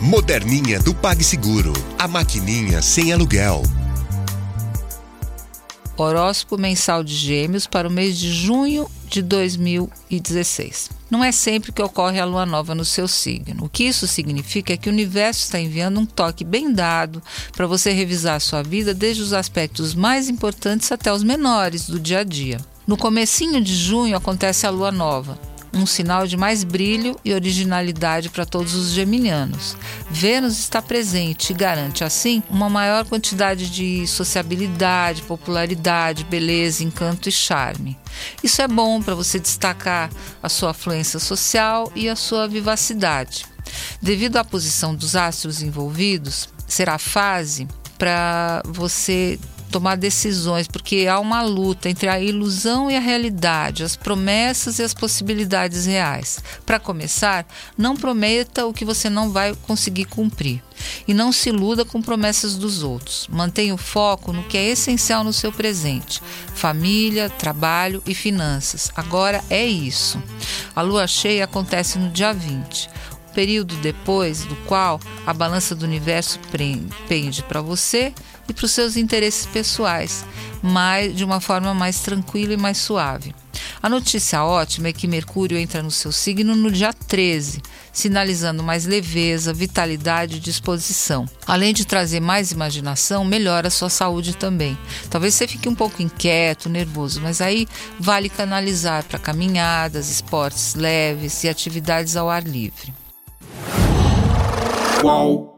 Moderninha do PagSeguro. A maquininha sem aluguel. Horóscopo mensal de Gêmeos para o mês de junho de 2016. Não é sempre que ocorre a lua nova no seu signo. O que isso significa é que o universo está enviando um toque bem dado para você revisar a sua vida desde os aspectos mais importantes até os menores do dia a dia. No comecinho de junho acontece a lua nova, um sinal de mais brilho e originalidade para todos os geminianos. Vênus está presente e garante, assim, uma maior quantidade de sociabilidade, popularidade, beleza, encanto e charme. Isso é bom para você destacar a sua afluência social e a sua vivacidade. Devido à posição dos astros envolvidos, será fase para você tomar decisões, porque há uma luta entre a ilusão e a realidade, as promessas e as possibilidades reais. Para começar, não prometa o que você não vai conseguir cumprir. E não se iluda com promessas dos outros. Mantenha o foco no que é essencial no seu presente: família, trabalho e finanças. Agora é isso. A lua cheia acontece no dia 20 período depois do qual a balança do universo pende para você e para os seus interesses pessoais, mas de uma forma mais tranquila e mais suave. A notícia ótima é que Mercúrio entra no seu signo no dia 13, sinalizando mais leveza, vitalidade e disposição. Além de trazer mais imaginação, melhora a sua saúde também. Talvez você fique um pouco inquieto, nervoso, mas aí vale canalizar para caminhadas, esportes leves e atividades ao ar livre. Qual?